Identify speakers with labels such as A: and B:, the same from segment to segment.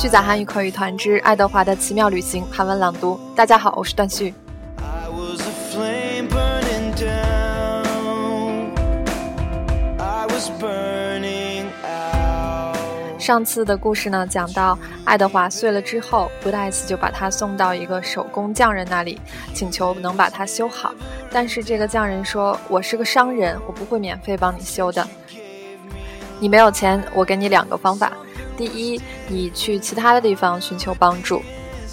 A: 续载韩语口语团之爱德华的奇妙旅行韩文朗读。大家好，我是段旭。上次的故事呢，讲到爱德华碎了之后，布莱斯就把他送到一个手工匠人那里，请求能把它修好。但是这个匠人说：“我是个商人，我不会免费帮你修的。你没有钱，我给你两个方法。”第一，你去其他的地方寻求帮助。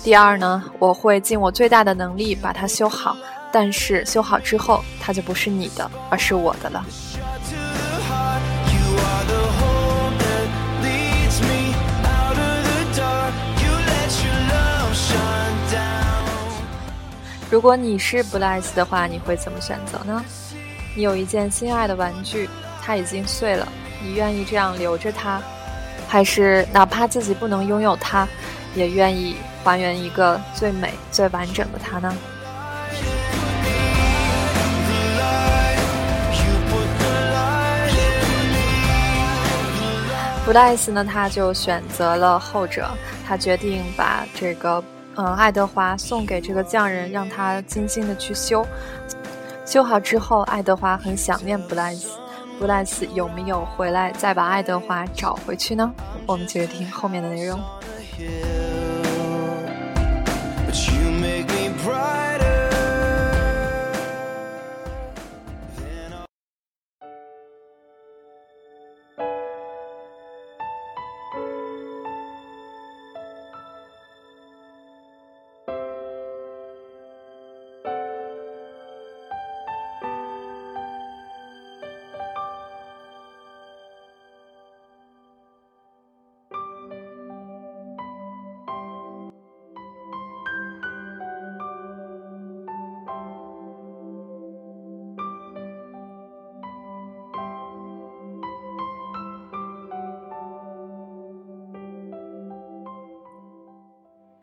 A: 第二呢，我会尽我最大的能力把它修好，但是修好之后，它就不是你的，而是我的了。如果你是布莱斯的话，你会怎么选择呢？你有一件心爱的玩具，它已经碎了，你愿意这样留着它？还是哪怕自己不能拥有它，也愿意还原一个最美、最完整的它呢？布莱斯呢，他就选择了后者，他决定把这个嗯爱德华送给这个匠人，让他精心的去修。修好之后，爱德华很想念布莱斯。布莱斯有没有回来再把爱德华找回去呢？我们接着听后面的内容。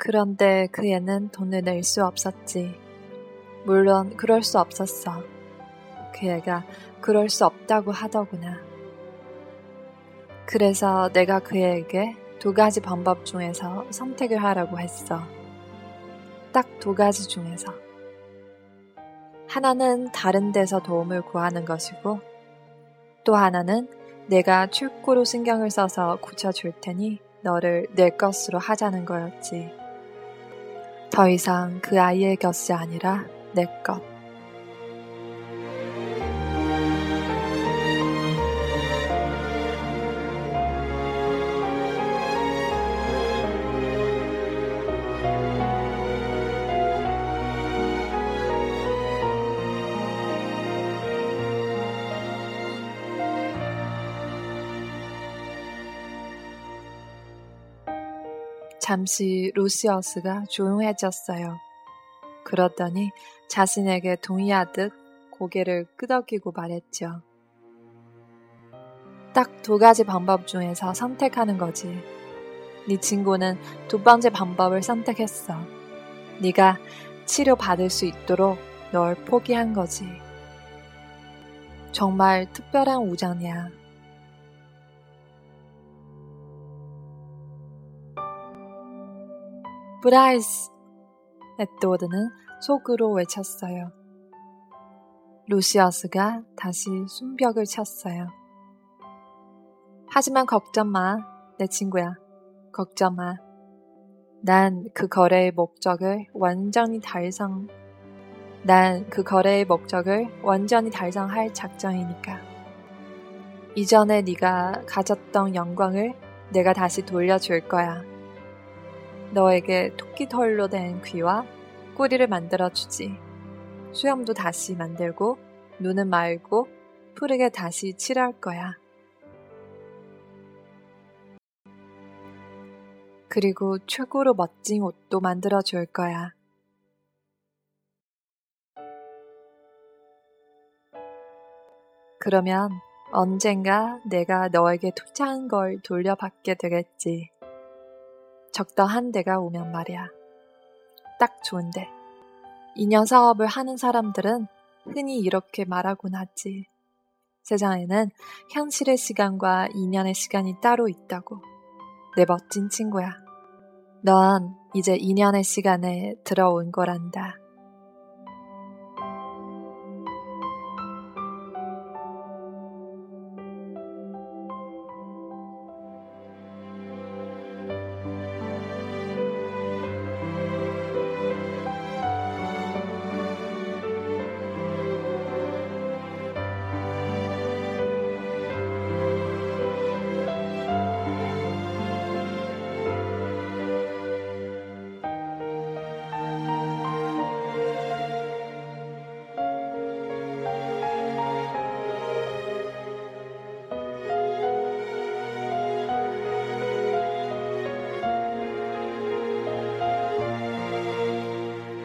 A: 그런데 그 애는 돈을 낼 수 없었지. 물론 그럴 수 없었어. 그 애가 그럴 수 없다고 하더구나. 그래서 내가 그 애에게 두 가지 방법 중에서 선택을 하라고 했어. 딱 두 가지 중에서. 하나는 다른 데서 도움을 구하는 것이고, 또 하나는 내가 출구로 신경을 써서 고쳐줄 테니 너를 내 것으로 하자는 거였지. 더 이상 그 아이의 것이 아니라 내 것. 잠시 루시어스가 조용해졌어요. 그러더니 자신에게 동의하듯 고개를 끄덕이고 말했죠. 딱 두 가지 방법 중에서 선택하는 거지. 네 친구는 두 번째 방법을 선택했어. 네가 치료받을 수 있도록 널 포기한 거지. 정말 특별한 우정이야. 브라이스! 에드워드는 속으로 외쳤어요. 루시어스가 다시 손뼉을 쳤어요. 하지만 걱정 마, 내 친구야. 걱정 마. 난 그 거래의 목적을 완전히 달성, 난 그 거래의 목적을 완전히 달성할 작정이니까. 이전에 네가 가졌던 영광을 내가 다시 돌려줄 거야. 너에게 토끼 털로 된 귀와 꼬리를 만들어 주지. 수염도 다시 만들고 눈은 말고 푸르게 다시 칠할 거야. 그리고 최고로 멋진 옷도 만들어 줄 거야. 그러면 언젠가 내가 너에게 투자한 걸 돌려받게 되겠지. 적당한 데가 오면 말이야. 딱 좋은데. 인연 사업을 하는 사람들은 흔히 이렇게 말하곤 하지. 세상에는 현실의 시간과 인연의 시간이 따로 있다고. 내 멋진 친구야. 넌 이제 2년의 시간에 들어온 거란다.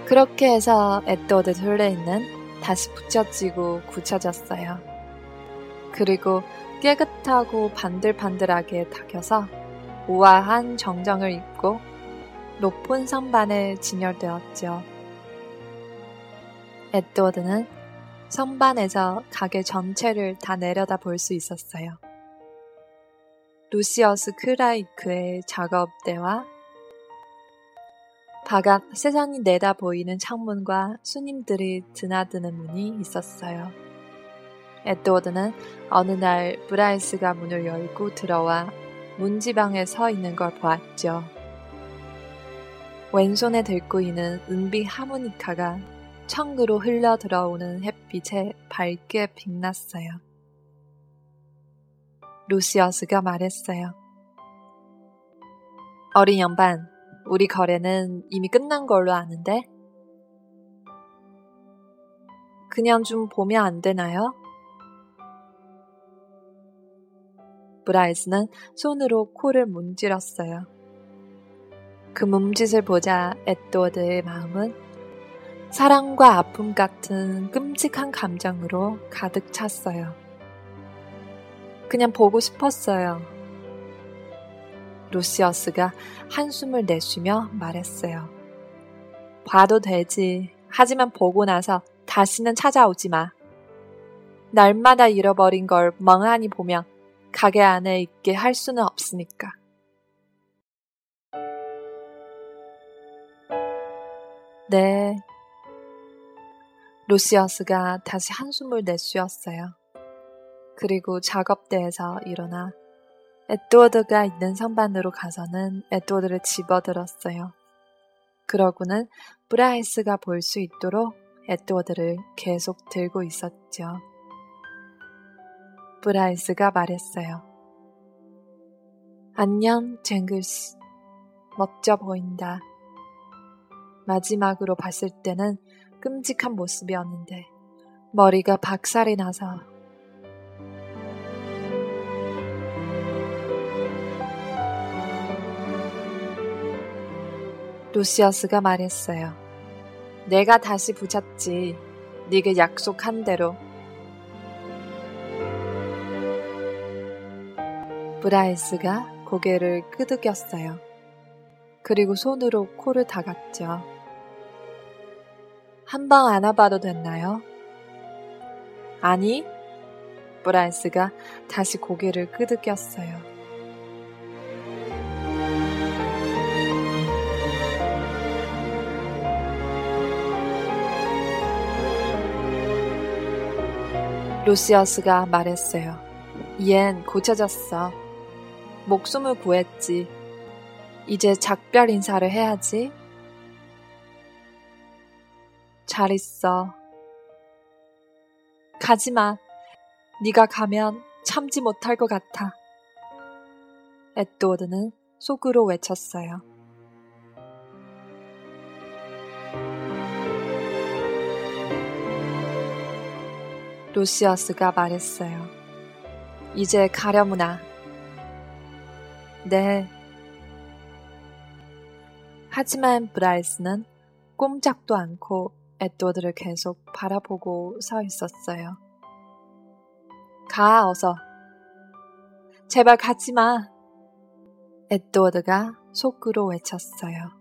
A: 그렇게 해서 에드워드 둘레이는 다시 붙여지고 굳혀졌어요. 그리고 깨끗하고 반들반들하게 닦여서 우아한 정정을 입고 높은 선반에 진열되었죠. 에드워드는 선반에서 가게 전체를 다 내려다 볼 수 있었어요. 루시어스 크라이크의 작업대와 바깥 세상이 내다 보이는 창문과 손님들이 드나드는 문이 있었어요. 에드워드는 어느 날 브라이스가 문을 열고 들어와 문지방에 서 있는 걸 보았죠. 왼손에 들고 있는 은빛 하모니카가 창으로 흘러 들어오는 햇빛에 밝게 빛났어요. 루시어스가 말했어요. 어린 양반, 우리 거래는 이미 끝난 걸로 아는데? 그냥 좀 보면 안 되나요? 브라이스는 손으로 코를 문질렀어요. 그 몸짓을 보자 에드워드의 마음은 사랑과 아픔 같은 끔찍한 감정으로 가득 찼어요. 그냥 보고 싶었어요. 루시어스가 한숨을 내쉬며 말했어요. 봐도 되지. 하지만 보고 나서 다시는 찾아오지 마. 날마다 잃어버린 걸 멍하니 보며 가게 안에 있게 할 수는 없으니까. 네. 루시어스가 다시 한숨을 내쉬었어요. 그리고 작업대에서 일어나 에드워드가 있는 선반으로 가서는 에드워드를 집어들었어요. 그러고는 브라이스가 볼 수 있도록 에드워드를 계속 들고 있었죠. 브라이스가 말했어요. 안녕, 쟁글스. 멋져 보인다. 마지막으로 봤을 때는 끔찍한 모습이었는데 머리가 박살이 나서 루시어스가 말했어요. 내가 다시 붙였지. 네게 약속한 대로. 브라이스가 고개를 끄덕였어요. 그리고 손으로 코를 닦았죠. 한 방 안아봐도 됐나요? 아니, 브라이스가 다시 고개를 끄덕였어요. 루시어스가 말했어요. 얜 고쳐졌어. 목숨을 구했지. 이제 작별 인사를 해야지. 잘 있어. 가지마. 네가 가면 참지 못할 것 같아. 에드워드는 속으로 외쳤어요. 루시어스가 말했어요. 이제 가려무나. 네. 하지만 브라이스는 꼼짝도 않고 에드워드를 계속 바라보고 서 있었어요. 가, 어서. 제발 가지 마. 에드워드가 속으로 외쳤어요.